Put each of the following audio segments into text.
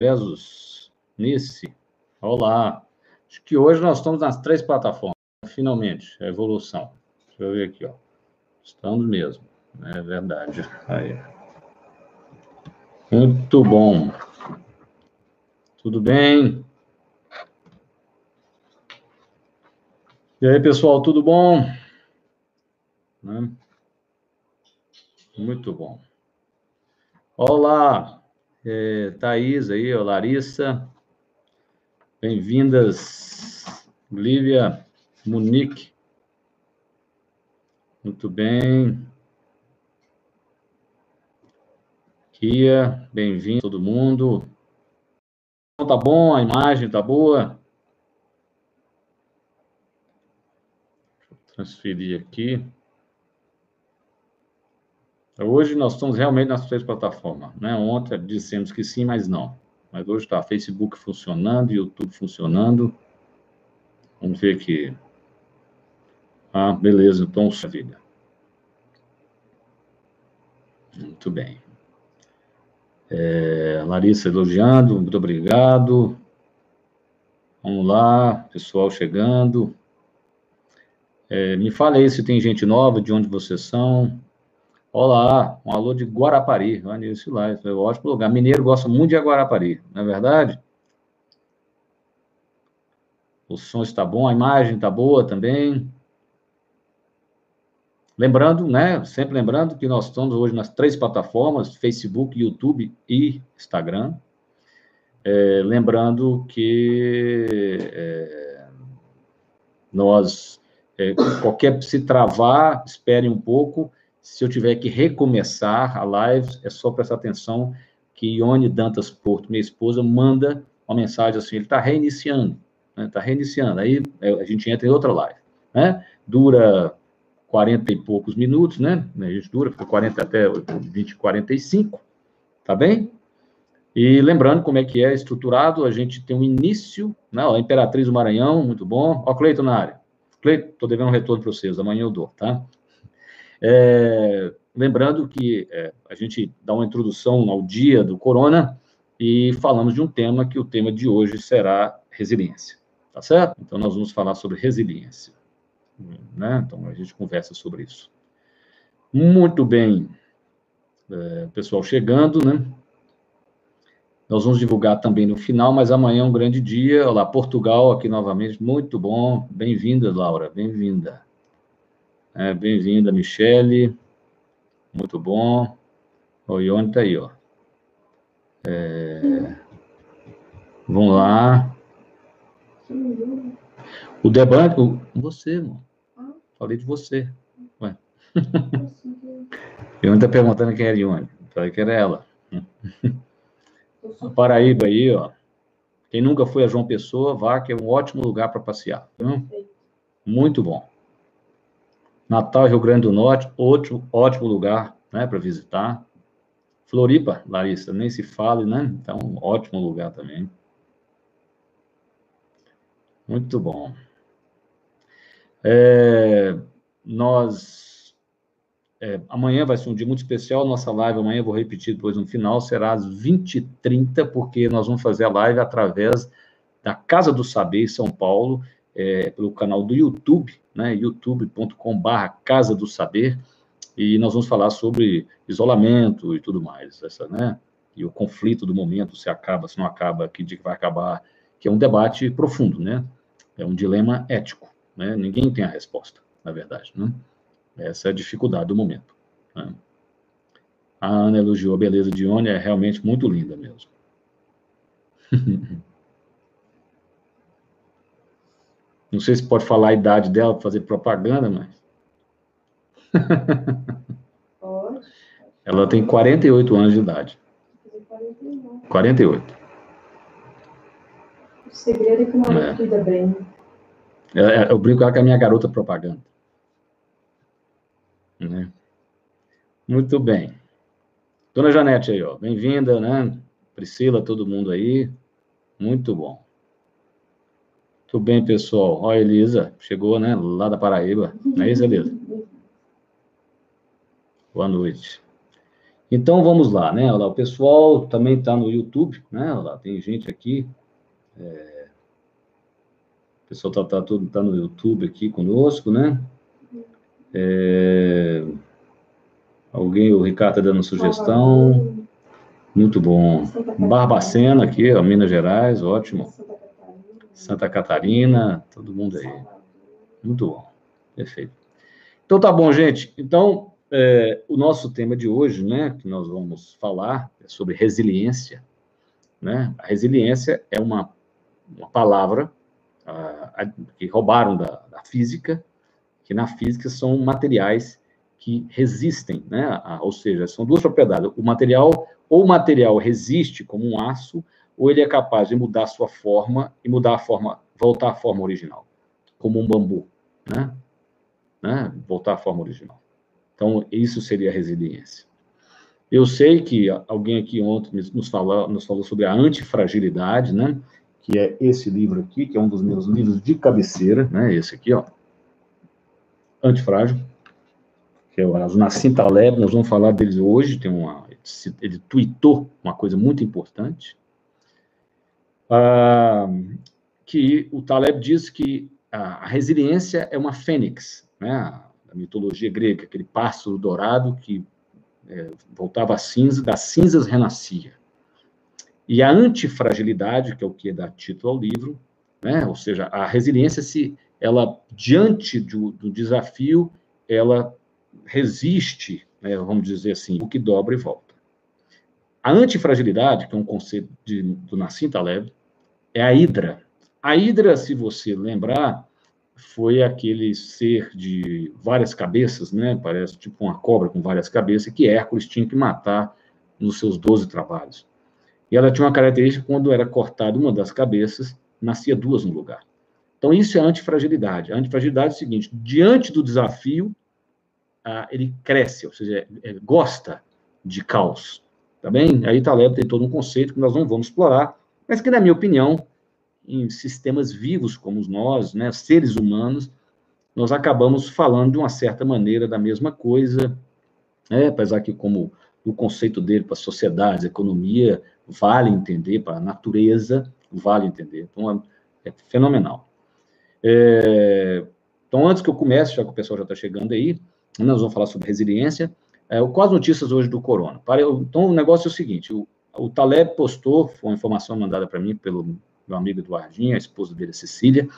Bezos, Nice. Olá. Acho que hoje nós estamos nas três plataformas, finalmente, a evolução. Deixa eu ver aqui, ó. Estamos mesmo, é verdade. Aí. Muito bom. Tudo bem? E aí, pessoal, tudo bom? Né? Muito bom. Olá, é, Thaís aí, ó, Larissa. Bem-vindas, Lívia, Monique. Muito bem. Kia, bem-vindo todo mundo. Tá bom, a imagem tá boa? Deixa eu transferir aqui. Hoje nós estamos realmente nas três plataformas. Né? Ontem dissemos que sim, mas não. Mas hoje está Facebook funcionando, YouTube funcionando. Vamos ver aqui. Ah, beleza, então, vida. Muito bem. É, Larissa elogiando, muito obrigado. Vamos lá, pessoal chegando. É, me fala aí se tem gente nova, de onde vocês são. Olá, um alô de Guarapari. Isso lá, é um ótimo lugar. Mineiro gosta muito de Guarapari, não é verdade? O som está bom, a imagem está boa também. Lembrando, né? Sempre lembrando que nós estamos hoje nas três plataformas: Facebook, YouTube e Instagram. É, lembrando que é, nós, é, qualquer se travar, espere um pouco se eu tiver que recomeçar a live, é só prestar atenção que Ione Dantas Porto, minha esposa, manda uma mensagem assim, ele está reiniciando, está né? Tá reiniciando, aí é, a gente entra em outra live, né? Dura 40 e poucos minutos, né? A gente dura, fica 40 até 20, 45, tá bem? E lembrando como é que é estruturado, a gente tem um início, né? a Imperatriz do Maranhão, muito bom. Ó, Cleiton na área. Cleiton, estou devendo um retorno para vocês, amanhã eu dou, tá? É, lembrando que é, a gente dá uma introdução ao dia do corona e falamos de um tema que o tema de hoje será resiliência, tá certo? Então nós vamos falar sobre resiliência, né? Então a gente conversa sobre isso. Muito bem, é, pessoal chegando, né? Nós vamos divulgar também no final, mas amanhã é um grande dia. Olá, Portugal aqui novamente, muito bom. Bem-vinda, Laura, bem-vinda. É, Bem-vinda, Michele. Muito bom. O Ione está aí, ó. É... Vamos lá. O debate. O... Você, mano. Falei de você. Ué. Ione está perguntando quem era Ione. Falei que era ela. A Paraíba aí, ó. Quem nunca foi a João Pessoa, vá, que é um ótimo lugar para passear. Viu? Muito bom. Natal, Rio Grande do Norte, ótimo, ótimo lugar né, para visitar. Floripa, Larissa, nem se fale, né? Então, ótimo lugar também. Muito bom. É, nós. É, amanhã vai ser um dia muito especial. Nossa live amanhã, vou repetir depois no final, será às 20h30, porque nós vamos fazer a live através da Casa do Saber, em São Paulo, é, pelo canal do YouTube, né, youtube.com.br Casa do Saber, e nós vamos falar sobre isolamento e tudo mais, essa, né, e o conflito do momento, se acaba, se não acaba, que dia que vai acabar, que é um debate profundo, né, é um dilema ético, né, ninguém tem a resposta, na verdade, né, essa é a dificuldade do momento, né. A Ana elogiou a beleza de Ione, é realmente muito linda mesmo. Não sei se pode falar a idade dela para fazer propaganda, mas. Pode. Ela tem 48 anos de idade. 48. O segredo é que uma é. cuida bem. É, é, eu brinco com a minha garota propaganda. Né? Muito bem. Dona Janete aí, ó. Bem-vinda, né? Priscila, todo mundo aí. Muito bom. Tudo bem, pessoal. Ó, Elisa, chegou, né? Lá da Paraíba. Não é isso, Elisa? Boa noite. Então vamos lá, né? Olha lá, o pessoal também está no YouTube, né? Olha lá, tem gente aqui. É... O pessoal está tá, tá, tá no YouTube aqui conosco, né? É... Alguém, o Ricardo está dando sugestão. Muito bom. Barbacena aqui, ó, Minas Gerais, ótimo. Santa Catarina, todo mundo aí. Muito bom. Perfeito. Então tá bom, gente. Então, é, o nosso tema de hoje, né, que nós vamos falar é sobre resiliência. Né? A resiliência é uma, uma palavra que roubaram da, da, física, que na física são materiais que resistem, né? Ou seja, são duas propriedades. O material, ou o material resiste como um aço, ou ele é capaz de mudar sua forma e mudar a forma, voltar à forma original, como um bambu, né? né? Voltar à forma original. Então, isso seria resiliência. Eu sei que alguém aqui ontem nos falou, nos falou sobre a antifragilidade, né? Que é esse livro aqui, que é um dos meus livros de cabeceira, né? Esse aqui, ó. Antifrágil. Que é o Nassim Taleb, nós vamos falar deles hoje. Tem uma, ele tweetou uma coisa muito importante. Que o Taleb diz que a resiliência é uma fênix, né? da mitologia grega, aquele pássaro dourado que é, voltava a cinza, das cinzas renascia. E a antifragilidade, que é o que dá título ao livro, né? ou seja, a resiliência, se ela, diante do, do desafio, ela resiste, né, vamos dizer assim, o que dobra e volta. A antifragilidade, que é um conceito de, do Nassim Taleb, é a hidra. A hidra, se você lembrar, foi aquele ser de várias cabeças, né? Parece tipo uma cobra com várias cabeças, que Hércules tinha que matar nos seus 12 trabalhos. E ela tinha uma característica, quando era cortada uma das cabeças, nascia duas no lugar. Então, isso é antifragilidade. A antifragilidade é o seguinte, diante do desafio, ele cresce, ou seja, é, gosta de caos, tá bem? Aí Taleb tem todo um conceito que nós não vamos explorar, mas que, na minha opinião, em sistemas vivos como nós, né, seres humanos, nós acabamos falando de uma certa maneira da mesma coisa, né, apesar que como o conceito dele para a sociedade, a economia, vale entender, para a natureza, vale entender. Então, é, é fenomenal. É, então, antes que eu comece, já que o pessoal já está chegando aí, nós vamos falar sobre resiliência. É, quais notícias hoje do corona? Então, o negócio é o seguinte, o, o Taleb postou, foi uma informação mandada para mim pelo meu amigo Eduardinho, a esposa dele, Cecília,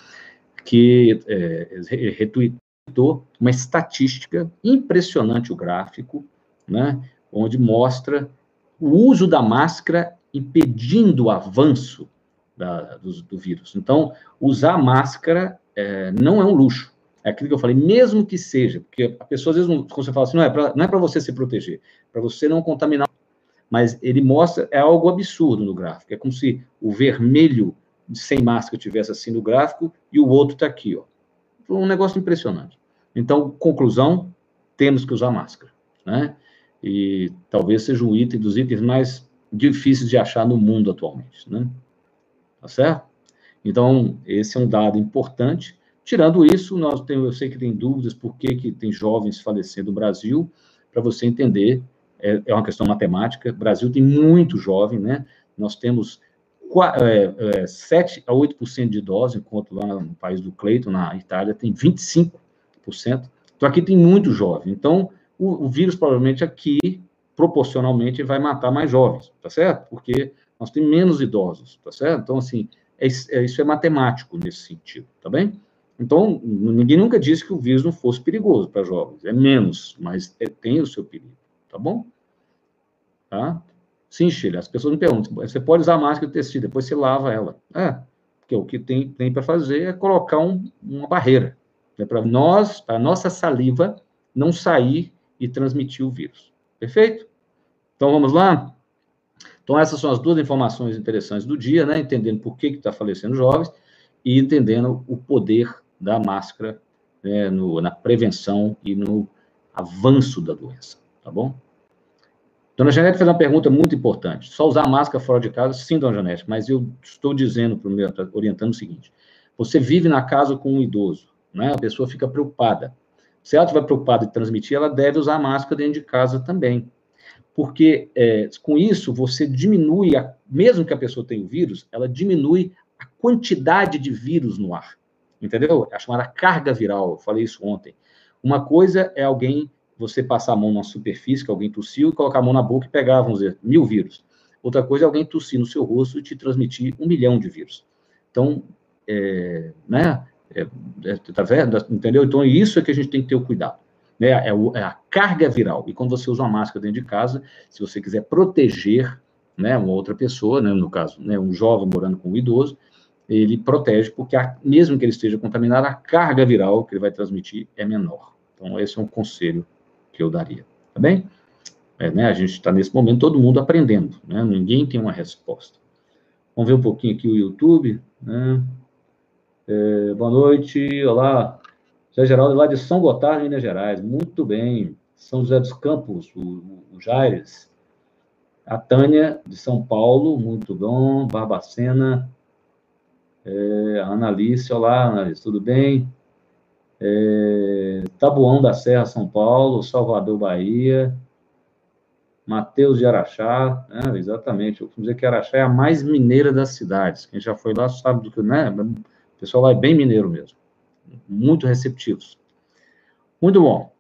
que é, retweetou uma estatística impressionante, o gráfico, né, onde mostra o uso da máscara impedindo o avanço da, do, do, vírus. Então, usar máscara é, não é um luxo. É aquilo que eu falei, mesmo que seja, porque a pessoa, às vezes, quando você fala assim, não é para não é você se proteger, para você não contaminar. Mas ele mostra, é algo absurdo no gráfico. É como se o vermelho sem máscara tivesse assim no gráfico e o outro está aqui, ó. Um negócio impressionante. Então, conclusão, temos que usar máscara, né? E talvez seja um item dos itens mais difíceis de achar no mundo atualmente, né? Tá certo? Então, esse é um dado importante. Tirando isso, nós temos, eu sei que tem dúvidas por que, que tem jovens falecendo no Brasil, para você entender, é, é uma questão matemática. O Brasil tem muito jovem, né? Nós temos 7 é, é, a 8% de idosos, enquanto lá no país do Cleiton, na Itália, tem 25%. Então, aqui tem muito jovem. Então, o, o, vírus, provavelmente, aqui, proporcionalmente, vai matar mais jovens, tá certo? Porque nós temos menos idosos, tá certo? Então, assim, é, é, isso é matemático nesse sentido, tá bem? Então, ninguém nunca disse que o vírus não fosse perigoso para jovens. É menos, mas é, tem o seu perigo, tá bom? Tá? Sim, Chile, as pessoas me perguntam, você pode usar máscara de tecido, depois você lava ela. É, porque o que tem, tem para fazer é colocar um, uma barreira, né, para nós, a nossa saliva não sair e transmitir o vírus. Perfeito? Então, vamos lá? Então, essas são as duas informações interessantes do dia, né? Entendendo por que está falecendo jovens e entendendo o poder da máscara né, no, na prevenção e no avanço da doença, tá bom? Dona Janete fez uma pergunta muito importante. Só usar máscara fora de casa? Sim, dona Janete, mas eu estou dizendo meu, orientando o seguinte: você vive na casa com um idoso, né? A pessoa fica preocupada. Se ela estiver preocupada em transmitir, ela deve usar máscara dentro de casa também. porque é, com isso você diminui, a, mesmo que a pessoa tenha o vírus, ela diminui a quantidade de vírus no ar. Entendeu? É a chamada carga viral. Eu falei isso ontem. Uma coisa é alguém, você passar a mão numa superfície que alguém tossiu e colocar a mão na boca e pegar, vamos dizer, mil vírus. Outra coisa é alguém tossir no seu rosto e te transmitir um milhão de vírus. Então, é, né? É, é, tá vendo? Entendeu? Então, isso é que a gente tem que ter o cuidado. Né? É, o, é, a carga viral. E quando você usa uma máscara dentro de casa, se você quiser proteger né, uma outra pessoa, né, no caso, né, um jovem morando com um idoso, ele protege, porque a, mesmo que ele esteja contaminado, a carga viral que ele vai transmitir é menor. Então, esse é um conselho que eu daria. Tá bem? É, né, a gente está nesse momento todo mundo aprendendo, né? Ninguém tem uma resposta. Vamos ver um pouquinho aqui o YouTube, né? É, boa noite, olá. José Geraldo, lá de São Gotardo, Minas Gerais. Muito bem. São José dos Campos, o, o Jaires. A Tânia, de São Paulo, muito bom. Barbacena. É, Analice, olá, Analice, tudo bem? É, Tabuão da Serra, São Paulo. Salvador, Bahia. Mateus de Araxá, né? exatamente. Eu vou dizer que Araxá é a mais mineira das cidades. Quem já foi lá sabe do que, né? O pessoal lá é bem mineiro mesmo. Muito receptivos. Muito bom.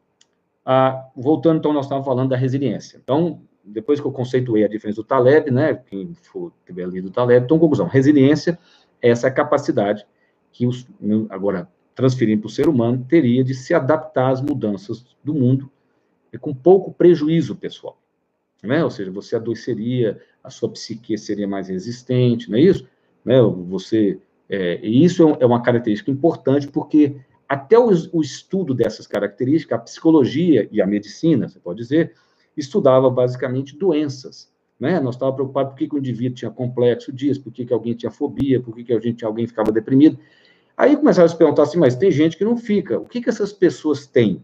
Ah, voltando, então, nós estávamos falando da resiliência. Então, depois que eu conceituei a diferença do Taleb, né, quem for tiver lido o Taleb, então, conclusão, resiliência é essa capacidade que, os, agora, transferindo para o ser humano, teria de se adaptar às mudanças do mundo e com pouco prejuízo pessoal. Né? Ou seja, você adoeceria, a sua psique seria mais resistente, não é isso? Né? Você é, e isso é, é uma característica importante, porque até o, o, estudo dessas características, a psicologia e a medicina, você pode dizer, estudava basicamente doenças. Né? Nós estávamos preocupados por que, que o indivíduo tinha complexo disso, por que, que alguém tinha fobia, por que, que a gente, alguém ficava deprimido. Aí começaram a se perguntar assim, mas tem gente que não fica. O que, que essas pessoas têm?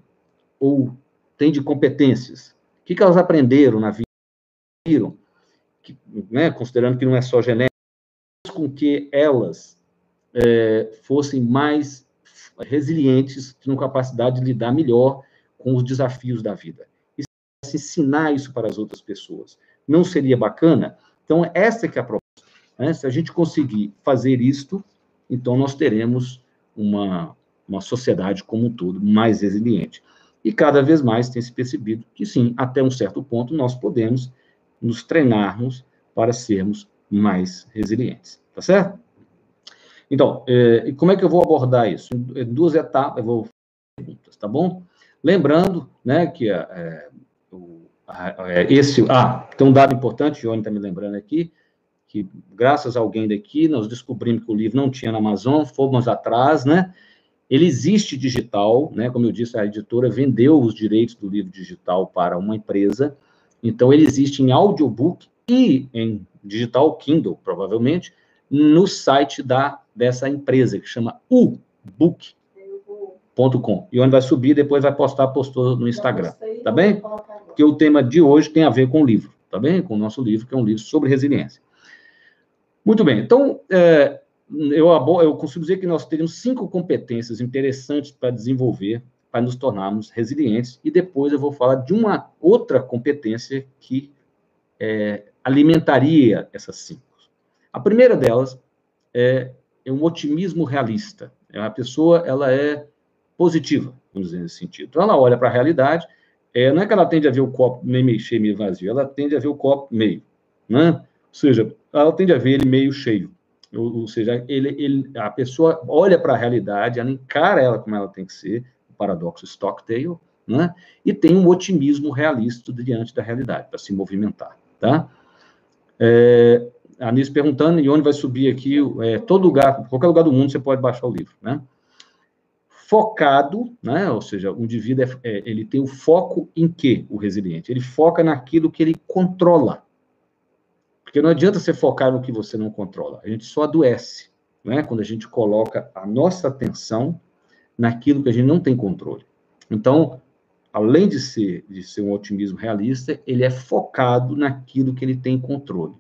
Ou têm de competências? O que, que elas aprenderam na vida? Que, né, considerando que não é só genética, com que elas é, fossem mais resilientes, tinham capacidade de lidar melhor com os desafios da vida. E se ensinar isso para as outras pessoas. Não seria bacana? Então, essa que é a proposta. Né? Se a gente conseguir fazer isto, então nós teremos uma, uma sociedade como um todo mais resiliente. E cada vez mais tem se percebido que, sim, até um certo ponto, nós podemos nos treinarmos para sermos mais resilientes. Tá certo? Então, é, como é que eu vou abordar isso? Em duas etapas, eu vou perguntas, tá bom? Lembrando, né, que é, é, esse, ah, tem um dado importante, o Johnny está me lembrando aqui, que graças a alguém daqui, nós descobrimos que o livro não tinha na Amazon, fomos atrás, né? Ele existe digital, né? Como eu disse, a editora vendeu os direitos do livro digital para uma empresa, então ele existe em audiobook e em digital Kindle, provavelmente, no site da dessa empresa, que chama ubook.com. E onde vai subir, depois vai postar, postou no Instagram. Tá bem? Porque o tema de hoje tem a ver com o livro, tá bem? Com o nosso livro, que é um livro sobre resiliência. Muito bem, então, é, eu, eu consigo dizer que nós teríamos cinco competências interessantes para desenvolver, para nos tornarmos resilientes, e depois eu vou falar de uma outra competência que é, alimentaria essas cinco. A primeira delas é é um otimismo realista. É a pessoa, ela é positiva, vamos dizer nesse sentido. Então, ela olha para a realidade, é, não é que ela tende a ver o copo meio cheio, meio vazio, ela tende a ver o copo meio, né? Seja, ela tende a ver ele meio cheio. Ou, ou seja, ele, ele, a pessoa olha para a realidade, ela encara ela como ela tem que ser, o paradoxo Stockdale, né? E tem um otimismo realista diante da realidade, para se movimentar, tá? É, a Anísio perguntando, e onde vai subir aqui, é, todo lugar, qualquer lugar do mundo você pode baixar o livro, né? Focado, né? Ou seja, o indivíduo, é, é, ele tem o foco em quê, o resiliente? Ele foca naquilo que ele controla. Porque não adianta você focar no que você não controla. A gente só adoece, né? Quando a gente coloca a nossa atenção naquilo que a gente não tem controle. Então, além de ser, de ser um otimismo realista, ele é focado naquilo que ele tem controle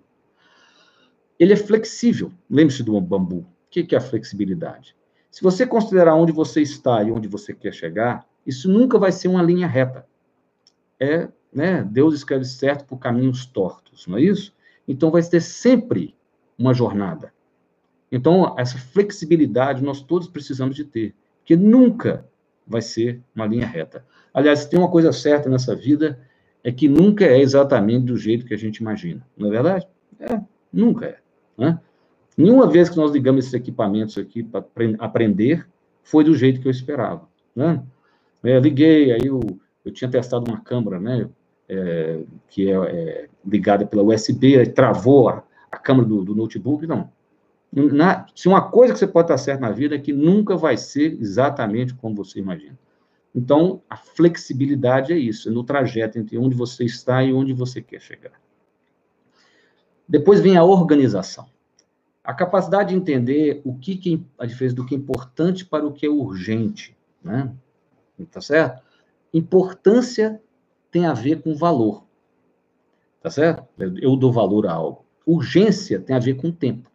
ele é flexível. Lembre-se do bambu. O que é a flexibilidade? Se você considerar onde você está e onde você quer chegar, isso nunca vai ser uma linha reta. É né? Deus escreve certo por caminhos tortos, não é isso? Então vai ter sempre uma jornada. Então, essa flexibilidade nós todos precisamos de ter, que nunca vai ser uma linha reta. Aliás, tem uma coisa certa nessa vida, é que nunca é exatamente do jeito que a gente imagina, não é verdade? É, nunca é. Né? Nenhuma vez que nós ligamos esses equipamentos aqui para aprender, foi do jeito que eu esperava. Né? É, liguei, aí eu, eu tinha testado uma câmera, né? é, que é, é, ligada pela USB, travou a, a câmera do, do, notebook, não. Na, se uma coisa que você pode estar certo na vida é que nunca vai ser exatamente como você imagina. Então, a flexibilidade é isso, é no trajeto entre onde você está e onde você quer chegar. Depois vem a organização. A capacidade de entender o que, que a diferença do que é importante para o que é urgente, né? Tá certo? Importância tem a ver com valor. Tá certo? Eu dou valor a algo. Urgência tem a ver com tempo.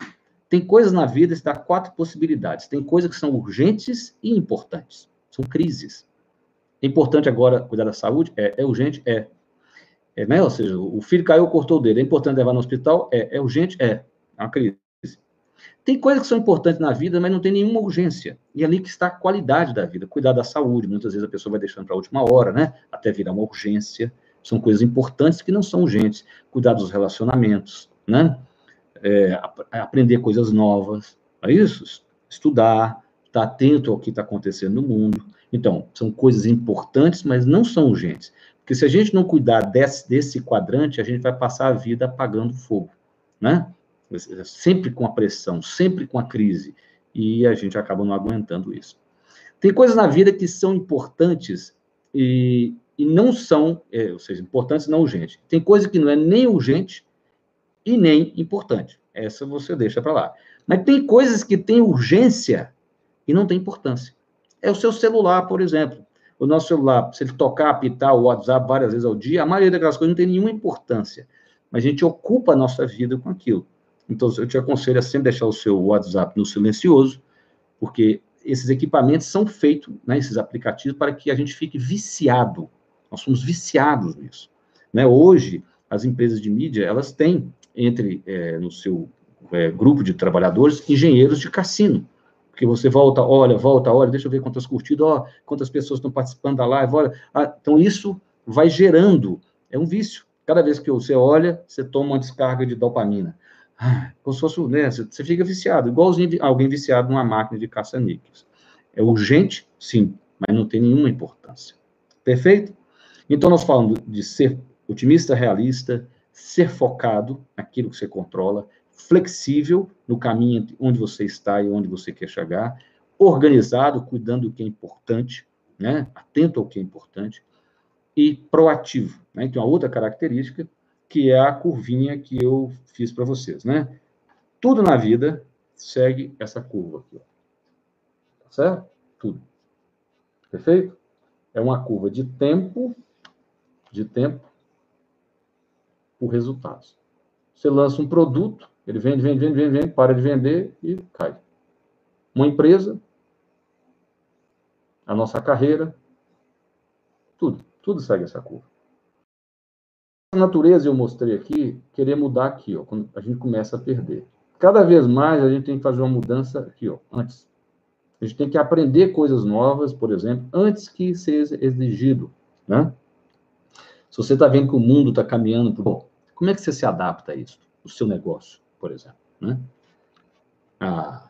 Tem coisas na vida que dá quatro possibilidades. Tem coisas que são urgentes e importantes. São crises. É importante agora cuidar da saúde? É. É urgente? É. é né? Ou seja, o filho caiu, cortou o dedo. É importante levar no hospital? É. É urgente? É. É uma crise. Tem coisas que são importantes na vida, mas não tem nenhuma urgência. E é ali que está a qualidade da vida, cuidar da saúde. Muitas vezes a pessoa vai deixando para a última hora, né? Até virar uma urgência. São coisas importantes que não são urgentes. Cuidar dos relacionamentos, né? É, aprender coisas novas. É isso? Estudar, estar atento ao que está acontecendo no mundo. Então, são coisas importantes, mas não são urgentes. Porque se a gente não cuidar desse, desse quadrante, a gente vai passar a vida apagando fogo, né? sempre com a pressão, sempre com a crise, e a gente acaba não aguentando isso. Tem coisas na vida que são importantes e, e não são, é, ou seja, importantes não urgentes. Tem coisa que não é nem urgente e nem importante. Essa você deixa para lá. Mas tem coisas que têm urgência e não têm importância. É o seu celular, por exemplo. O nosso celular, se ele tocar, apitar o WhatsApp várias vezes ao dia, a maioria daquelas coisas não tem nenhuma importância. Mas a gente ocupa a nossa vida com aquilo. Então, eu te aconselho a sempre deixar o seu WhatsApp no silencioso, porque esses equipamentos são feitos, né, esses aplicativos, para que a gente fique viciado. Nós somos viciados nisso. Né? Hoje, as empresas de mídia, elas têm, entre é, no seu é, grupo de trabalhadores, engenheiros de cassino. Porque você volta, olha, volta, olha, deixa eu ver quantas curtidas, ó, quantas pessoas estão participando da live, olha. Ah, então, isso vai gerando, é um vício. Cada vez que você olha, você toma uma descarga de dopamina como se fosse, né, você fica viciado, igualzinho alguém viciado numa máquina de caça-níqueis. É urgente, sim, mas não tem nenhuma importância. Perfeito? Então, nós falamos de ser otimista, realista, ser focado naquilo que você controla, flexível no caminho onde você está e onde você quer chegar, organizado, cuidando do que é importante, né? atento ao que é importante, e proativo. Né? Então, a outra característica que é a curvinha que eu fiz para vocês, né? Tudo na vida segue essa curva aqui, ó. Tá certo? Tudo. Perfeito? É uma curva de tempo, de tempo por resultados. Você lança um produto, ele vende, vende, vende, vende, vende, para de vender e cai. Uma empresa, a nossa carreira, tudo, tudo segue essa curva a natureza eu mostrei aqui, querer mudar aqui, ó, quando a gente começa a perder. Cada vez mais a gente tem que fazer uma mudança aqui, ó, antes. A gente tem que aprender coisas novas, por exemplo, antes que seja exigido, né? Se você está vendo que o mundo está caminhando para como é que você se adapta a isso? O seu negócio, por exemplo, né? Há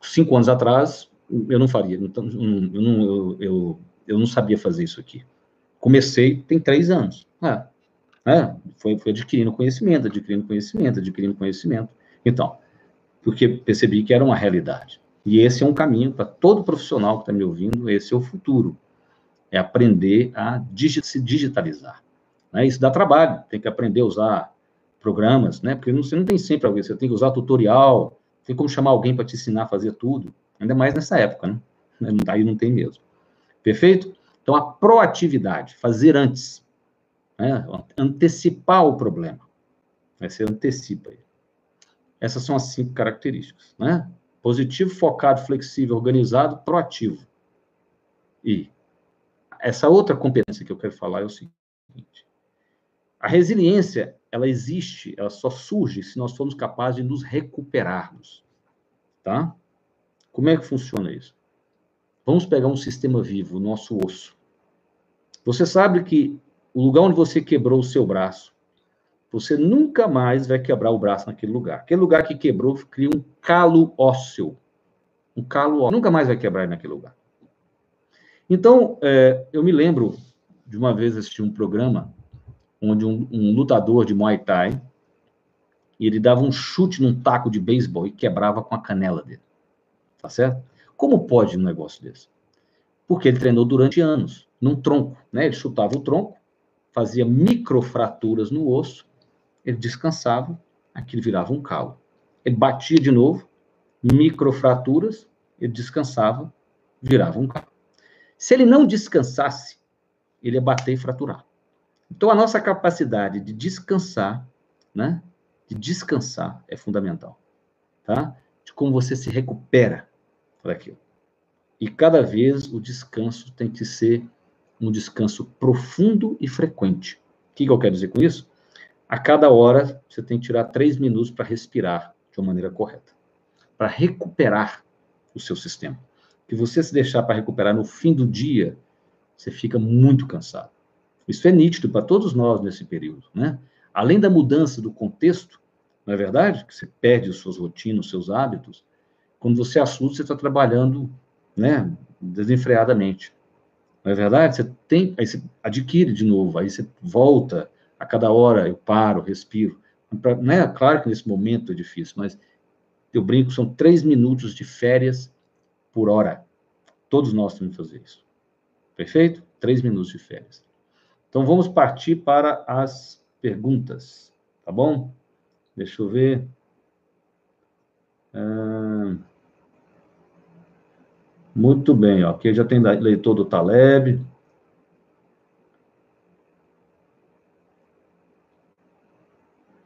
cinco anos atrás, eu não faria, então, eu não, eu, eu, eu não sabia fazer isso aqui. Comecei tem três anos. É, né? Foi, foi adquirindo conhecimento, adquirindo conhecimento, adquirindo conhecimento. Então, porque percebi que era uma realidade. E esse é um caminho para todo profissional que está me ouvindo, esse é o futuro. É aprender a digi se digitalizar. Né? Isso dá trabalho, tem que aprender a usar programas, né? Porque você não tem sempre alguém, você tem que usar tutorial, tem como chamar alguém para te ensinar a fazer tudo, ainda mais nessa época, né? Aí não tem mesmo. Perfeito? Então, a proatividade, fazer antes, né? antecipar o problema. Aí você antecipa ele. Essas são as cinco características, né? Positivo, focado, flexível, organizado, proativo. E essa outra competência que eu quero falar é o seguinte: A resiliência, ela existe, ela só surge se nós formos capazes de nos recuperarmos, tá? Como é que funciona isso? Vamos pegar um sistema vivo, o nosso osso. Você sabe que o lugar onde você quebrou o seu braço, você nunca mais vai quebrar o braço naquele lugar. Aquele lugar que quebrou cria um calo ósseo. Um calo ósseo. Nunca mais vai quebrar naquele lugar. Então, é, eu me lembro de uma vez assistir um programa onde um, um lutador de Muay Thai ele dava um chute num taco de beisebol e quebrava com a canela dele. Tá certo? Como pode um negócio desse? Porque ele treinou durante anos, num tronco, né? Ele chutava o tronco, fazia microfraturas no osso, ele descansava, aquilo virava um calo. Ele batia de novo, microfraturas, ele descansava, virava um calo. Se ele não descansasse, ele ia bater e fraturar. Então, a nossa capacidade de descansar, né? De descansar é fundamental, tá? De como você se recupera daquilo. E cada vez o descanso tem que ser um descanso profundo e frequente. O que, que eu quero dizer com isso? A cada hora você tem que tirar três minutos para respirar de uma maneira correta, para recuperar o seu sistema. Que você se deixar para recuperar no fim do dia, você fica muito cansado. Isso é nítido para todos nós nesse período, né? Além da mudança do contexto, não é verdade? Que você perde as suas rotinas, seus hábitos. Quando você assusta, você está trabalhando, né? Desenfreadamente. Não é verdade? Você tem, aí você adquire de novo, aí você volta a cada hora, eu paro, respiro. Né? Claro que nesse momento é difícil, mas eu brinco, são três minutos de férias por hora. Todos nós temos que fazer isso. Perfeito? Três minutos de férias. Então, vamos partir para as perguntas, tá bom? Deixa eu ver. Ah, muito bem, ó. aqui já tem leitor do Taleb.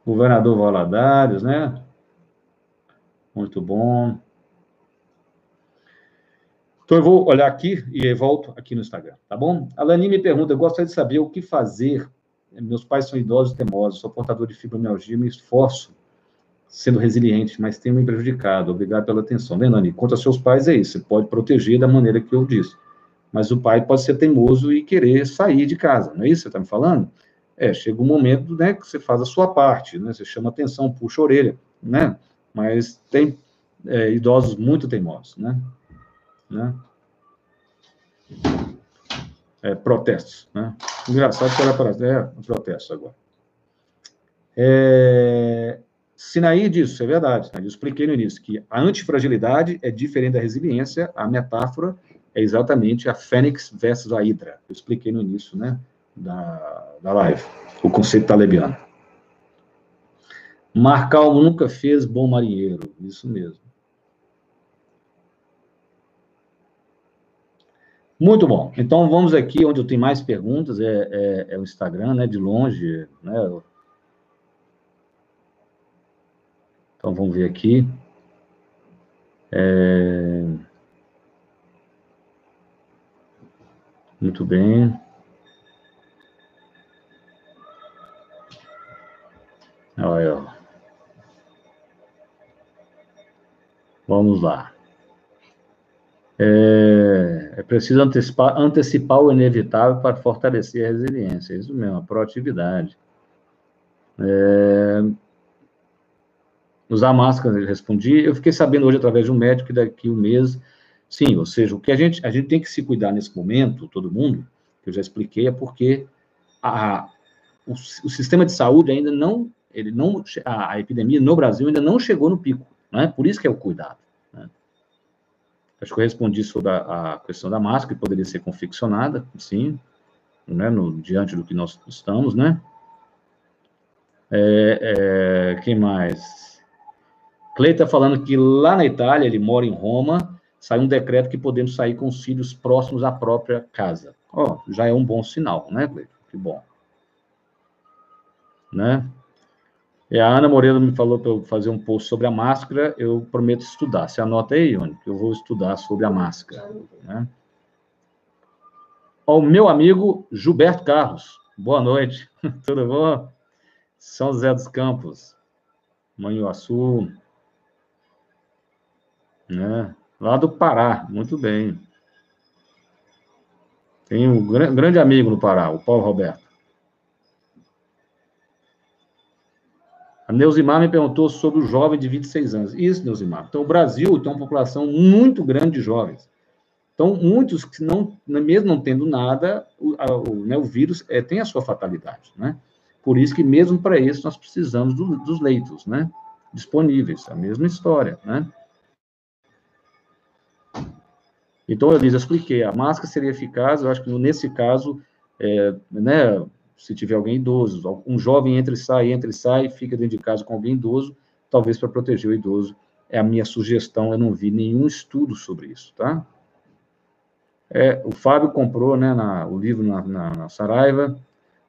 Governador Valadares, né? Muito bom. Então, eu vou olhar aqui e volto aqui no Instagram, tá bom? A Lani me pergunta, eu gostaria de saber o que fazer. Meus pais são idosos e teimosos, sou portador de fibromialgia, me esforço sendo resiliente, mas tenho me prejudicado. Obrigado pela atenção. Vendo, Lani? Quanto aos seus pais, é isso. Você pode proteger da maneira que eu disse. Mas o pai pode ser teimoso e querer sair de casa, não é isso que você está me falando? É, chega um momento né, que você faz a sua parte, né? Você chama atenção, puxa a orelha, né? Mas tem é, idosos muito teimosos, né? Né? É, protestos, né? Engraçado que era para é, protesto agora. É, Sinaí disso, é verdade. Eu expliquei no início que a antifragilidade é diferente da resiliência, a metáfora é exatamente a fênix versus a hidra. Eu expliquei no início, né, da, da live, o conceito talebiano. Marcal nunca fez bom marinheiro, isso mesmo. Muito bom. Então vamos aqui onde eu tenho mais perguntas, é, é, é o Instagram, né? De longe, né? Então vamos ver aqui. É... Muito bem. Olha. Vamos lá. É, é preciso antecipar, antecipar o inevitável para fortalecer a resiliência. Isso mesmo, a proatividade. É, usar máscara, eu respondi. Eu fiquei sabendo hoje através de um médico que daqui um mês, sim, ou seja, o que a gente, a gente tem que se cuidar nesse momento, todo mundo, que eu já expliquei, é porque a, o, o sistema de saúde ainda não, ele não, a, a, epidemia no Brasil ainda não chegou no pico, né? Por isso que é o cuidado. Acho que eu respondi sobre a, a questão da máscara, que poderia ser confeccionada, sim, né, no, diante do que nós estamos, né? É, é, quem mais? Cleita está falando que lá na Itália, ele mora em Roma, sai um decreto que podemos sair com os filhos próximos à própria casa. Ó, oh, já é um bom sinal, né, Cleita? Que bom. Né? E a Ana Moreira me falou para eu fazer um post sobre a máscara, eu prometo estudar. Você anota aí, Ione, que eu vou estudar sobre a máscara. Né? O meu amigo Gilberto Carlos, boa noite. Tudo bom? São José dos Campos, Manhuaçu, né? Lá do Pará, muito bem. Tem um grande amigo no Pará, o Paulo Roberto. A Neuzimar me perguntou sobre o jovem de 26 anos. Isso, Neuzimar. Então, o Brasil tem uma população muito grande de jovens. Então, muitos que não, mesmo não tendo nada, o, o, né, o vírus é, tem a sua fatalidade, né? Por isso que, mesmo para isso, nós precisamos do, dos leitos, né? Disponíveis, a mesma história, né? Então, eu disse, eu expliquei, a máscara seria eficaz, eu acho que nesse caso, é, né, se tiver alguém idoso, um jovem entra e sai, entra e sai, fica dentro de casa com alguém idoso, talvez para proteger o idoso. É a minha sugestão, eu não vi nenhum estudo sobre isso, tá? É, o Fábio comprou né, na, o livro na, na, na, Saraiva.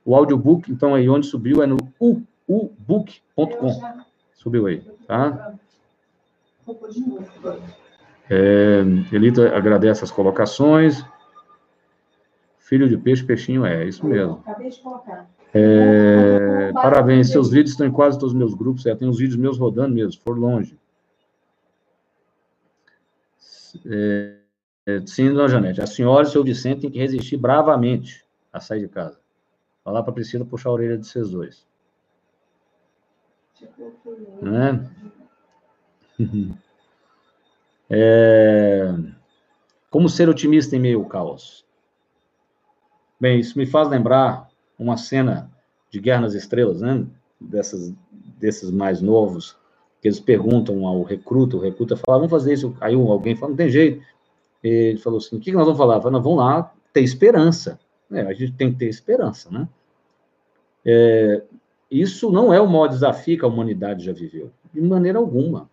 O audiobook, então, aí onde subiu é no ubook.com. Subiu aí, tá? É, Elita agradece as colocações. Filho de peixe, peixinho é, isso mesmo. Acabei de colocar. É, parabéns, seus vídeos estão em quase todos os meus grupos. É, tem os vídeos meus rodando mesmo, for longe. É, é, sim, dona Janete. A senhora e o seu Vicente têm que resistir bravamente a sair de casa. Falar para a Priscila puxar a orelha de vocês dois. Né? É... Como ser otimista em meio ao caos? Bem, isso me faz lembrar uma cena de Guerra nas Estrelas, né? Dessas, desses mais novos, que eles perguntam ao recruta, o recruta fala, vamos fazer isso. Aí alguém fala, não tem jeito. Ele falou assim, o que nós vamos falar? Fala, vamos lá ter esperança. É, a gente tem que ter esperança, né? É, isso não é o maior desafio que a humanidade já viveu, de maneira alguma.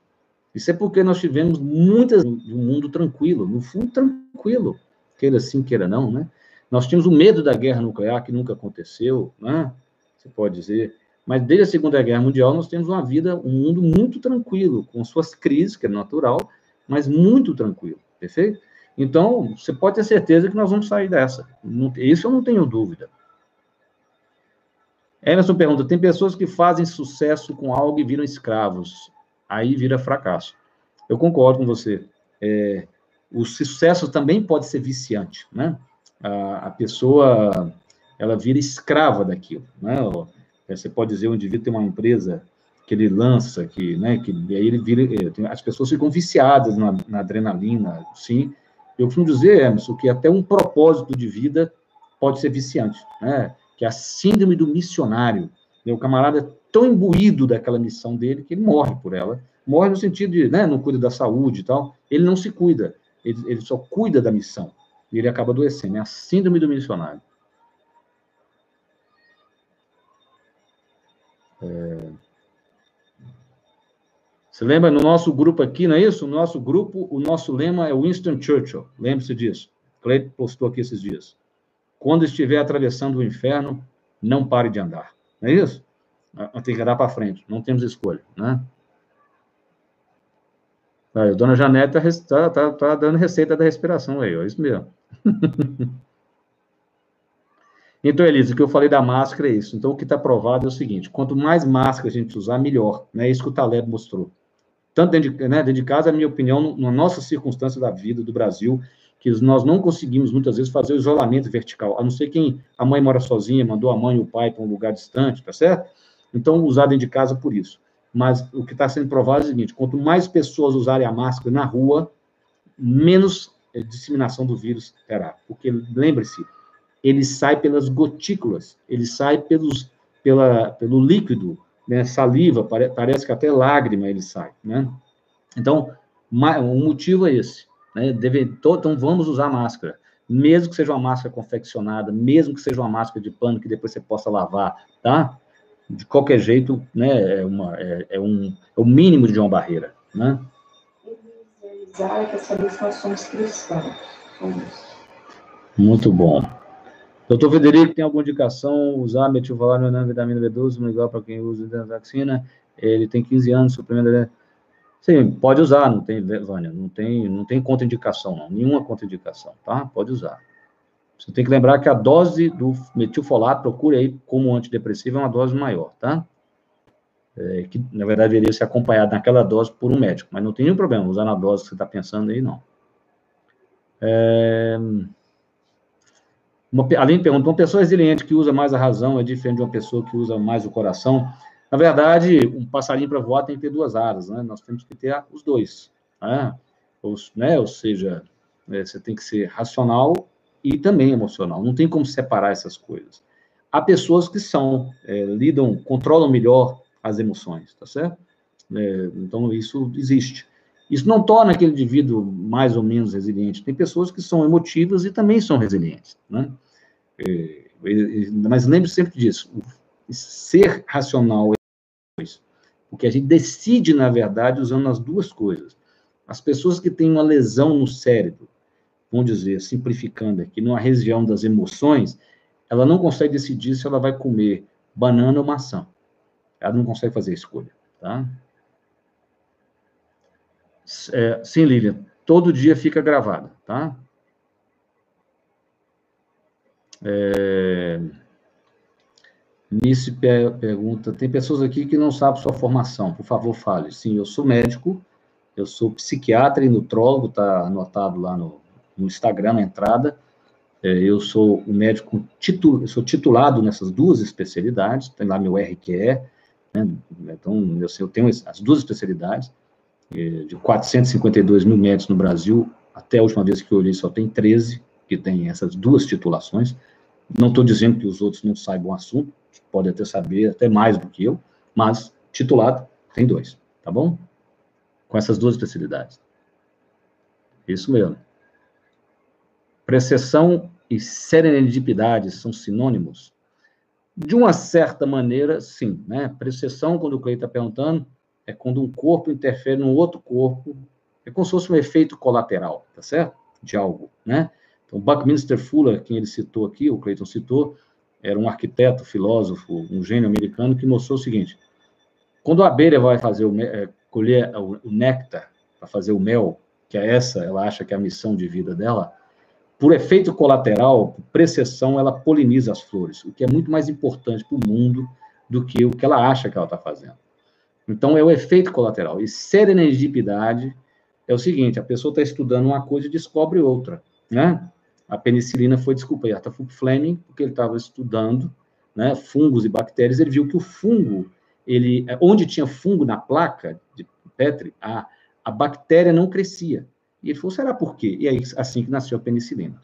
Isso é porque nós tivemos muitas de um mundo tranquilo, no fundo tranquilo, queira sim, queira não, né? Nós tínhamos o medo da guerra nuclear, que nunca aconteceu, né? Você pode dizer. Mas desde a Segunda Guerra Mundial, nós temos uma vida, um mundo muito tranquilo, com suas crises, que é natural, mas muito tranquilo, perfeito? Então, você pode ter certeza que nós vamos sair dessa. Isso eu não tenho dúvida. Emerson pergunta: tem pessoas que fazem sucesso com algo e viram escravos, aí vira fracasso. Eu concordo com você. É, o sucesso também pode ser viciante, né? A, pessoa ela vira escrava daquilo, né? Você pode dizer, o indivíduo tem uma empresa que ele lança, que, né, que aí ele vira, eh, as pessoas ficam viciadas na, na adrenalina, sim. Eu costumo dizer, Emerson, que até um propósito de vida pode ser viciante, né? Que é a síndrome do missionário. Né? O camarada é tão imbuído daquela missão dele que ele morre por ela. Morre no sentido de, né, não cuida da saúde e tal. Ele não se cuida, ele, ele só cuida da missão e ele acaba adoecendo. É a síndrome do missionário. É... Você lembra no nosso grupo aqui, não é isso? No nosso grupo, o nosso lema é Winston Churchill. Lembre-se disso. Cleide postou aqui esses dias. Quando estiver atravessando o inferno, não pare de andar. Não é isso? Tem que andar para frente. Não temos escolha, né? Aí, a dona Janete está tá, tá dando receita da respiração aí, ó, isso mesmo. então, Elisa, o que eu falei da máscara é isso. Então, o que está provado é o seguinte: quanto mais máscara a gente usar, melhor. Né? É isso que o Taleb mostrou. Tanto dentro de, né, dentro de casa, a minha opinião, na nossa circunstância da vida do Brasil, que nós não conseguimos muitas vezes fazer o isolamento vertical, a não ser quem a mãe mora sozinha, mandou a mãe e o pai para um lugar distante, tá certo? Então, usar dentro de casa por isso mas o que está sendo provado é o seguinte: quanto mais pessoas usarem a máscara na rua, menos eh, disseminação do vírus terá. Porque, lembre-se, ele sai pelas gotículas, ele sai pelos, pela, pelo líquido, né, saliva, pare, parece que até lágrima ele sai, né? Então, o motivo é esse, né? Deve, então, vamos usar máscara, mesmo que seja uma máscara confeccionada, mesmo que seja uma máscara de pano que depois você possa lavar, tá? De qualquer jeito, né, é, uma, é, é um, é o mínimo de uma barreira, né? Realizar que saber se nós somos cristãos. Muito bom. Doutor Federico, tem alguma indicação usar metilvalano na vitamina B12, igual para quem usa a vacina? Ele tem 15 anos, suplemento... Sim, pode usar, não tem, Vânia, não tem, não tem contraindicação, não, nenhuma contraindicação, tá? Pode usar. Você tem que lembrar que a dose do metilfolato, procure aí como antidepressivo, é uma dose maior, tá? É, que, na verdade, deveria ser acompanhado naquela dose por um médico, mas não tem nenhum problema usar na dose que você está pensando aí, não. É, uma, além de perguntar, uma pessoa resiliente que usa mais a razão é diferente de uma pessoa que usa mais o coração. Na verdade, um passarinho para voar tem que ter duas asas, né? Nós temos que ter os dois, né? Ou, né? Ou seja, é, você tem que ser racional e também emocional. Não tem como separar essas coisas. Há pessoas que são, é, lidam, controlam melhor as emoções, tá certo? É, então, isso existe. Isso não torna aquele indivíduo mais ou menos resiliente. Tem pessoas que são emotivas e também são resilientes, né? É, mas lembre sempre disso. Ser racional é isso. Porque a gente decide, na verdade, usando as duas coisas. As pessoas que têm uma lesão no cérebro, vamos dizer, simplificando aqui, numa região das emoções, ela não consegue decidir se ela vai comer banana ou maçã. Ela não consegue fazer escolha, tá? É, sim, Lilian, todo dia fica gravado, tá? É... Nice pergunta: tem pessoas aqui que não sabem sua formação, por favor, fale. Sim, eu sou médico, eu sou psiquiatra e nutrólogo, está anotado lá no, no Instagram, na entrada. É, eu sou um médico titulo, eu sou titulado nessas duas especialidades, tem lá meu RQE, né? então eu, eu tenho as duas especialidades, é, de 452 mil médicos no Brasil, até a última vez que eu olhei só tem 13 que tem essas duas titulações. Não estou dizendo que os outros não saibam o assunto, podem até saber até mais do que eu, mas titulado tem dois, tá bom? Com essas duas especialidades. Isso mesmo. Precessão e serenidipidade são sinônimos? De uma certa maneira, sim. Né? Precessão, quando o Cleito está perguntando, é quando um corpo interfere no outro corpo, é como se fosse um efeito colateral, tá certo? De algo, né? Então, Buckminster Fuller, quem ele citou aqui, o Clayton citou, era um arquiteto, filósofo, um gênio americano que mostrou o seguinte: quando a abelha vai fazer o, é, colher o, o néctar para fazer o mel, que é essa, ela acha que é a missão de vida dela, por efeito colateral, por precessão, ela poliniza as flores, o que é muito mais importante para o mundo do que o que ela acha que ela está fazendo. Então, é o efeito colateral. E serendipidade é o seguinte: a pessoa está estudando uma coisa e descobre outra, né? A penicilina foi descoberta por Fleming, porque ele estava estudando né, fungos e bactérias, ele viu que o fungo, ele, onde tinha fungo na placa de Petri, a, a bactéria não crescia. E ele falou, será por quê? E aí, assim que nasceu a penicilina.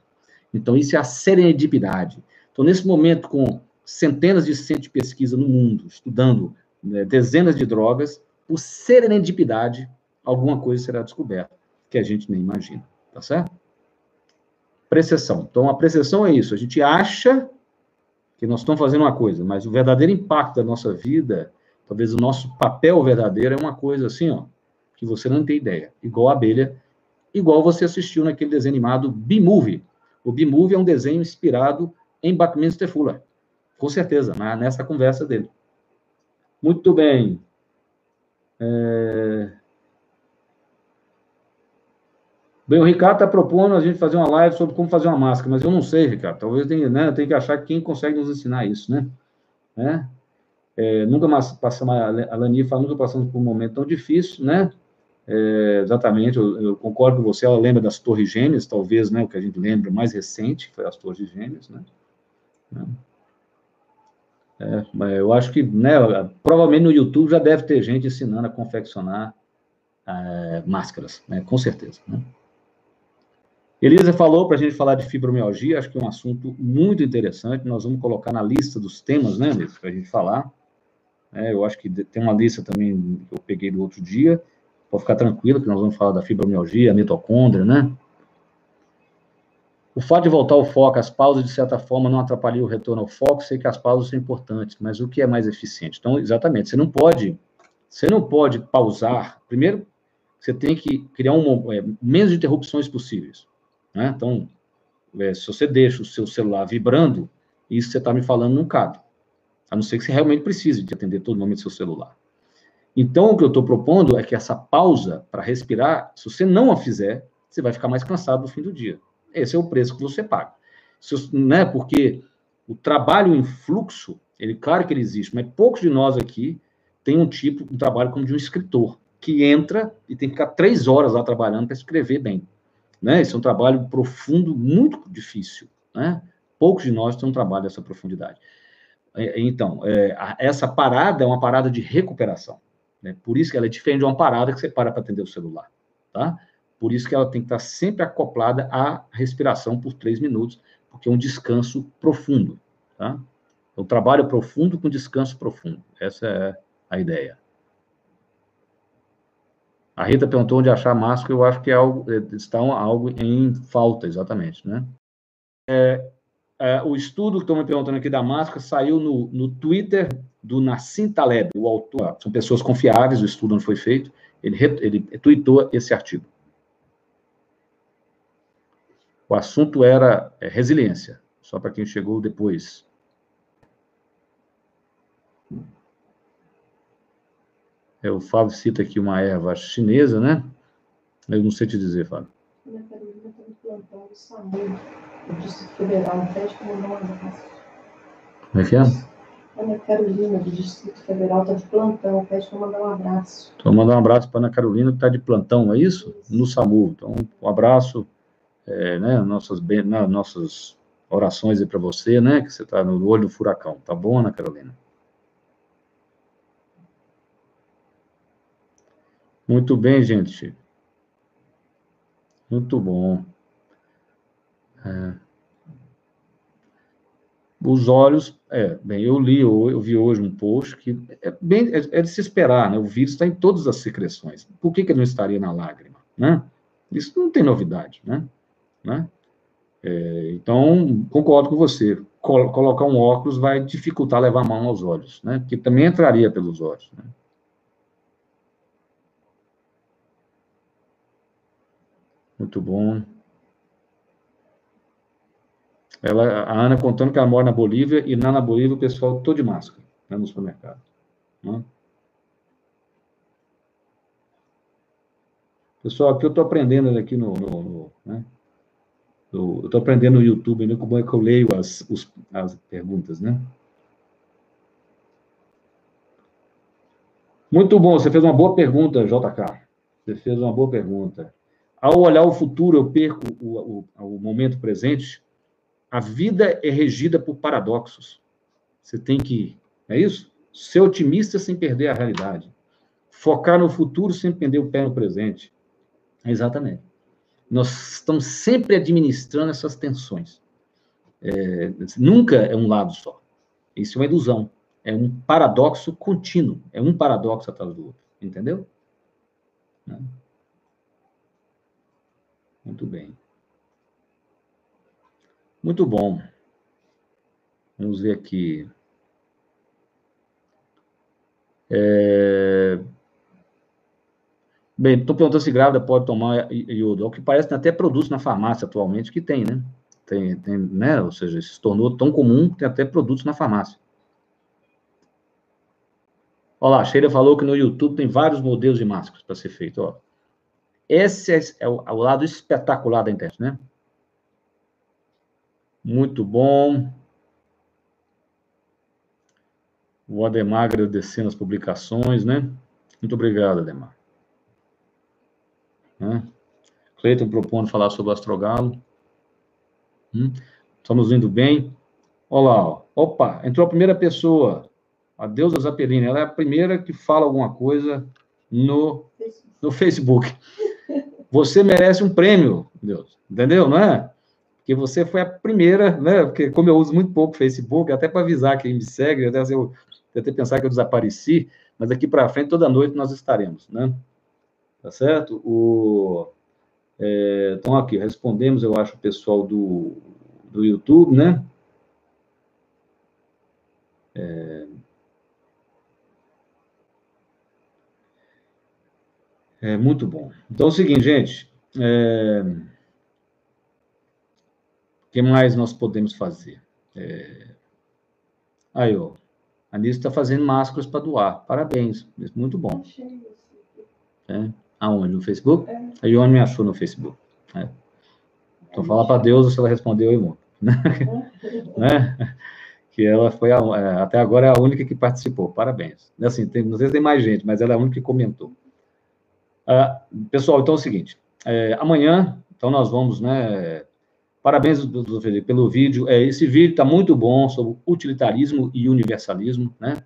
Então, isso é a serendipidade. Então, nesse momento, com centenas de centros de pesquisa no mundo, estudando né, dezenas de drogas, por serendipidade, alguma coisa será descoberta, que a gente nem imagina, tá certo? Precessão. Então, a precessão é isso, a gente acha que nós estamos fazendo uma coisa, mas o verdadeiro impacto da nossa vida, talvez o nosso papel verdadeiro é uma coisa assim, ó, que você não tem ideia, igual a abelha igual você assistiu naquele desenho animado B-Movie. O B-Movie é um desenho inspirado em Buckminster Fuller. Com certeza, nessa conversa dele. Muito bem. É... Bem, o Ricardo está propondo a gente fazer uma live sobre como fazer uma máscara, mas eu não sei, Ricardo. Talvez tenha, né, tenha que achar quem consegue nos ensinar isso, né? né? É, nunca passamos, a Lani fala, nunca passamos por um momento tão difícil, né? É, exatamente, eu, eu, concordo com você, ela lembra das Torres Gêmeas, talvez, né, o que a gente lembra mais recente, foi as Torres Gêmeas, né? É, mas eu acho que, né, provavelmente no YouTube já deve ter gente ensinando a confeccionar é, máscaras, né, com certeza, né? Elisa falou para a gente falar de fibromialgia, acho que é um assunto muito interessante, nós vamos colocar na lista dos temas, né, para a gente falar. É, eu acho que tem uma lista também que eu peguei do outro dia, Pode ficar tranquilo que nós vamos falar da fibromialgia, mitocôndria, né? O fato de voltar ao foco, as pausas, de certa forma, não atrapalham o retorno ao foco, sei que as pausas são importantes, mas o que é mais eficiente? Então, exatamente, você não pode, você não pode pausar. Primeiro, você tem que criar um, é, menos interrupções possíveis. Né? Então, é, se você deixa o seu celular vibrando, isso você está me falando não cabe. A não ser que você realmente precise de atender todo momento seu celular. Então, o que eu estou propondo é que essa pausa para respirar, se você não a fizer, você vai ficar mais cansado no fim do dia. Esse é o preço que você paga. né? Porque o trabalho em fluxo, ele claro que ele existe, mas poucos de nós aqui têm um tipo de um trabalho como de um escritor, que entra e tem que ficar três horas lá trabalhando para escrever bem. Né? Esse é um trabalho profundo, muito difícil. Né? Poucos de nós têm um trabalho dessa profundidade. É, então, é, essa parada é uma parada de recuperação. Né? Por isso que ela é diferente de uma parada que você para para atender o celular. Tá? Por isso que ela tem que estar sempre acoplada à respiração por três minutos, porque é um descanso profundo. Tá? É um trabalho profundo com descanso profundo. Essa é a ideia. A Rita perguntou onde achar máscara, eu acho que é algo, é, está algo em falta, exatamente, né? É, é, o estudo que estão me perguntando aqui da máscara saiu no, no Twitter do Nassim Taleb, o autor, são pessoas confiáveis, o estudo não foi feito, ele, ele tweetou esse artigo. O assunto era é, resiliência, só para quem chegou depois. É, o Fábio cita aqui uma erva chinesa, né? Eu não sei te dizer, Fábio. Carolina Distrito Federal, pede para mandar um abraço. Como é que é? Ana Carolina, do Distrito Federal, está de plantão, pede para mandar um abraço. Então, mandar um abraço para Ana Carolina, que está de plantão, é isso? isso? No SAMU. Então, um abraço, é, né, nossas, né, nossas orações aí para você, né, que você está no olho do furacão, tá bom, Ana Carolina? Muito bem, gente. Muito bom. É. Os olhos, é, bem, eu li, eu vi hoje um post que é, bem, é, é de se esperar, né? O vírus está em todas as secreções. Por que, que não estaria na lágrima, né? Isso não tem novidade, né? né? É, então, concordo com você. Col colocar um óculos vai dificultar levar a mão aos olhos, né? Porque também entraria pelos olhos, né? Muito bom. Ela, a Ana contando que ela mora na Bolívia e lá na Bolívia o pessoal todo de máscara, né, no supermercado. Né? Pessoal, aqui eu estou aprendendo aqui no, no, no né? eu estou aprendendo no YouTube né, como é que eu leio as, os, as perguntas, né? Muito bom, você fez uma boa pergunta, JK. Você fez uma boa pergunta. Ao olhar o futuro, eu perco o, o, o momento presente. A vida é regida por paradoxos. Você tem que, é isso? Ser otimista sem perder a realidade. Focar no futuro sem perder o pé no presente. Exatamente. Nós estamos sempre administrando essas tensões. É, nunca é um lado só. Isso é uma ilusão. É um paradoxo contínuo. É um paradoxo atrás do outro. Entendeu? Né? Muito bem. Muito bom. Vamos ver aqui. É... Bem, estou perguntando se grávida pode tomar iodo. O que parece até produtos na farmácia atualmente que tem, né? Tem, tem, né? Ou seja, se tornou tão comum que tem até produtos na farmácia. Olha lá, a Sheila falou que no YouTube tem vários modelos de máscaras para ser feito. Ó. Esse é, é o, é o lado espetacular da internet, né? Muito bom. O Ademar agradecendo as publicações, né? Muito obrigado, Ademar. Né? Cleiton propondo falar sobre o astrogalo. Hum? Estamos indo bem. Olha lá, ó. opa, entrou a primeira pessoa, a deusa Zapelina. Ela é a primeira que fala alguma coisa no, no Facebook. Você merece um prêmio, Deus. Entendeu? Não é? Porque você foi a primeira, né? Porque como eu uso muito pouco Facebook, até para avisar quem me segue, até eu até pensar que eu desapareci, mas aqui para frente toda noite nós estaremos, né? Tá certo? O é, então aqui respondemos, eu acho, o pessoal do do YouTube, né? É, É muito bom. Então é o seguinte, gente. É... O que mais nós podemos fazer? É... Aí, ó. A Anísio está fazendo máscaras para doar. Parabéns. Muito bom. É. Aonde? No Facebook? É. A Ione me achou no Facebook. É. Então, fala para Deus se ela respondeu aí, né? Que ela foi, a, é, até agora, é a única que participou. Parabéns. Assim, tem, não sei se tem mais gente, mas ela é a única que comentou. Ah, pessoal, então é o seguinte. É, amanhã, então nós vamos, né? Parabéns, doutor Felipe, pelo vídeo. É, esse vídeo está muito bom sobre utilitarismo e universalismo, né?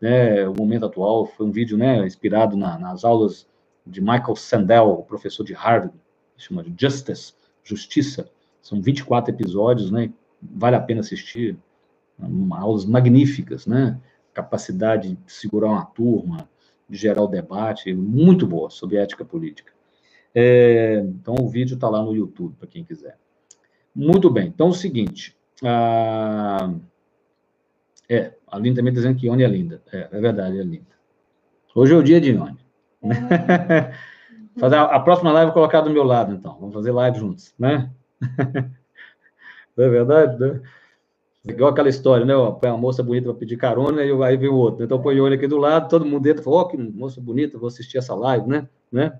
É, o momento atual foi um vídeo, né, inspirado na, nas aulas de Michael Sandel, professor de Harvard, chama de Justice, Justiça. São 24 episódios, né? Vale a pena assistir. Aulas magníficas, né? Capacidade de segurar uma turma, de gerar o debate, muito boa sobre ética política. É, então, o vídeo está lá no YouTube, para quem quiser. Muito bem. Então, é o seguinte. A... É, a Linda também está dizendo que Ione é linda. É, é verdade, é linda. Hoje é o dia de Ione. É. Fazer a, a, próxima live eu vou colocar do meu lado, então. Vamos fazer live juntos, né? Não é verdade, né? Igual aquela história, né? Põe uma moça bonita para pedir carona e aí vem o outro. Então põe o olho aqui do lado, todo mundo entra e fala, ó, oh, que moça bonita, vou assistir essa live, né? né?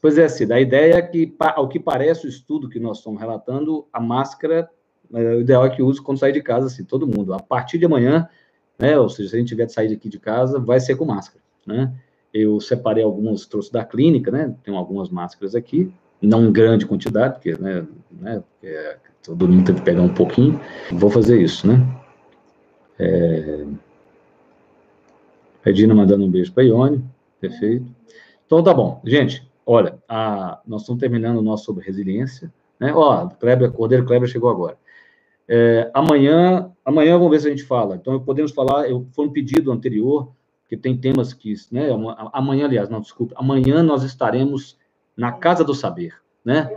Pois é, Cida, a ideia é que, ao que parece o estudo que nós estamos relatando, a máscara, é, o ideal é que use quando sair de casa, assim, todo mundo. A partir de amanhã, né, ou seja, se a gente tiver de sair daqui de casa, vai ser com máscara, né? Eu separei algumas, trouxe da clínica, né? Tem algumas máscaras aqui, não grande quantidade, porque, né, né é, todo mundo tem que pegar um pouquinho. Vou fazer isso, né? É... Regina mandando um beijo para Ione, perfeito. Então tá bom, gente. Olha, a... nós estamos terminando o nosso sobre resiliência, né? Ó, Kleber, Cordeiro Kleber chegou agora. É, amanhã, amanhã vamos ver se a gente fala. Então podemos falar. Eu foi um pedido anterior que tem temas que, né? Amanhã, aliás, não desculpe. Amanhã nós estaremos na Casa do Saber, né?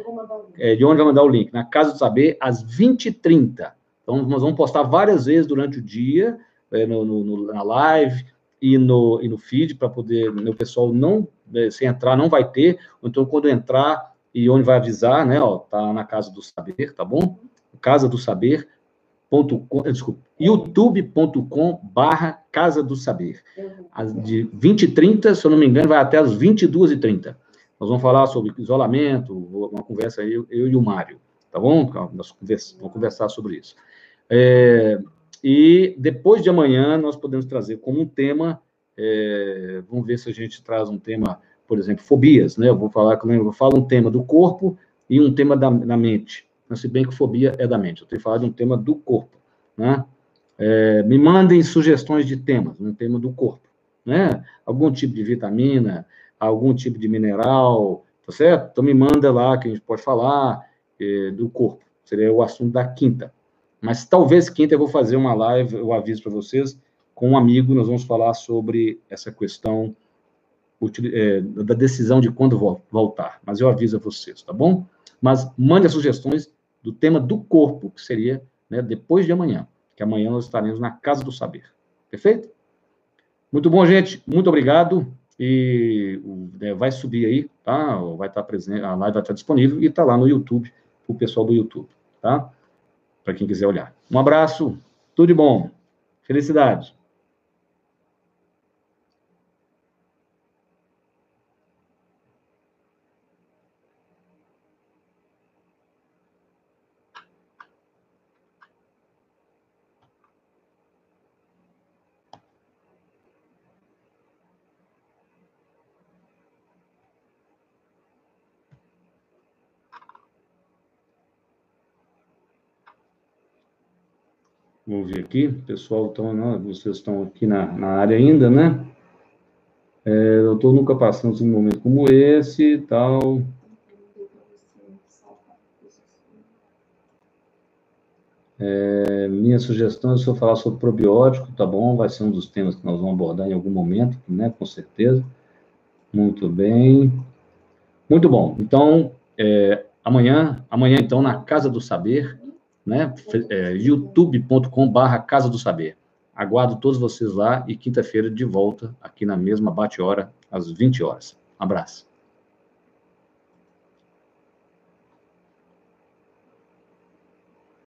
É, de onde vai mandar o link? Na Casa do Saber, às 20h30. Então, nós vamos postar várias vezes durante o dia, é, no, no, na live e no, e no feed, para poder, o pessoal não, é, se entrar, não vai ter, então, quando entrar, e onde vai avisar, né, ó, tá na Casa do Saber, tá bom? Casa do Saber, desculpa, youtube.com barra Casa do Saber. De 20 e 30, se eu não me engano, vai até as 22 e 30. Nós vamos falar sobre isolamento, uma conversa aí, eu, eu e o Mário, tá bom? Nós conversa, vamos conversar sobre isso. É, e depois de amanhã, nós podemos trazer como um tema, é, vamos ver se a gente traz um tema, por exemplo, fobias, né? Eu vou falar, eu falo um tema do corpo e um tema da, da mente. Se bem que fobia é da mente, eu tenho falar de um tema do corpo, né? É, me mandem sugestões de temas, um tema do corpo, né? Algum tipo de vitamina, algum tipo de mineral, tá certo? Então me manda lá que a gente pode falar é, do corpo. Seria o assunto da quinta. Mas talvez quinta eu vou fazer uma live, eu aviso para vocês, com um amigo, nós vamos falar sobre essa questão é, da decisão de quando voltar. Mas eu aviso a vocês, tá bom? Mas mande as sugestões do tema do corpo, que seria né, depois de amanhã, que amanhã nós estaremos na Casa do Saber. Perfeito? Muito bom, gente. Muito obrigado. E né, vai subir aí, tá? Vai estar presente, a live vai estar disponível e está lá no YouTube, o pessoal do YouTube, tá? Para quem quiser olhar. Um abraço, tudo de bom. Felicidade. Ver aqui, pessoal, então, né, vocês estão aqui na, na área ainda, né? É, doutor, nunca passamos um momento como esse e tal. É, minha sugestão é eu falar sobre probiótico, tá bom? Vai ser um dos temas que nós vamos abordar em algum momento, né? Com certeza. Muito bem. Muito bom. Então, é, amanhã, amanhã, então, na Casa do Saber, né? É, youtube.com/barra Casa do Saber. Aguardo todos vocês lá e quinta-feira de volta aqui na mesma bate-hora, às 20 horas. Um abraço.